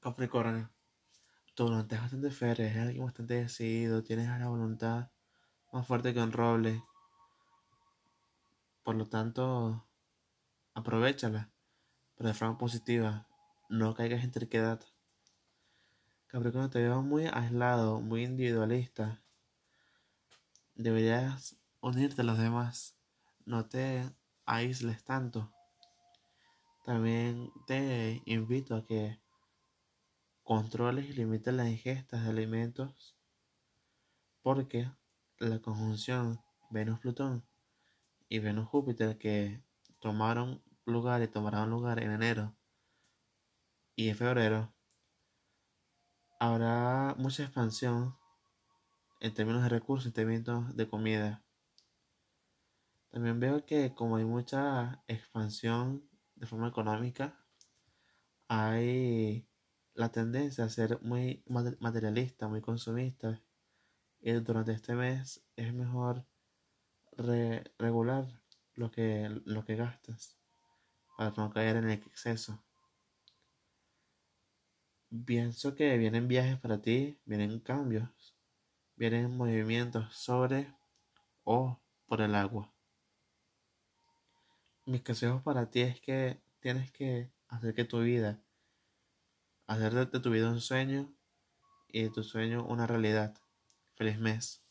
Capricornio, tu voluntad es bastante férrea, eres alguien bastante decidido, tienes la voluntad más fuerte que un roble. Por lo tanto, aprovechala, pero de forma positiva, no caigas en terquedad. Capricornio, te veo muy aislado, muy individualista. Deberías unirte a los demás, no te aísles tanto. También te invito a que controles y limites las ingestas de alimentos porque la conjunción Venus-Plutón y Venus-Júpiter que tomaron lugar y tomarán lugar en enero y en febrero habrá mucha expansión en términos de recursos, en términos de comida. También veo que como hay mucha expansión de forma económica, hay la tendencia a ser muy materialista, muy consumista. Y durante este mes es mejor regular lo que, lo que gastas para no caer en el exceso. Pienso que vienen viajes para ti, vienen cambios, vienen movimientos sobre o por el agua. Mis consejos para ti es que tienes que hacer que tu vida, hacer de tu vida un sueño y de tu sueño una realidad. Feliz mes.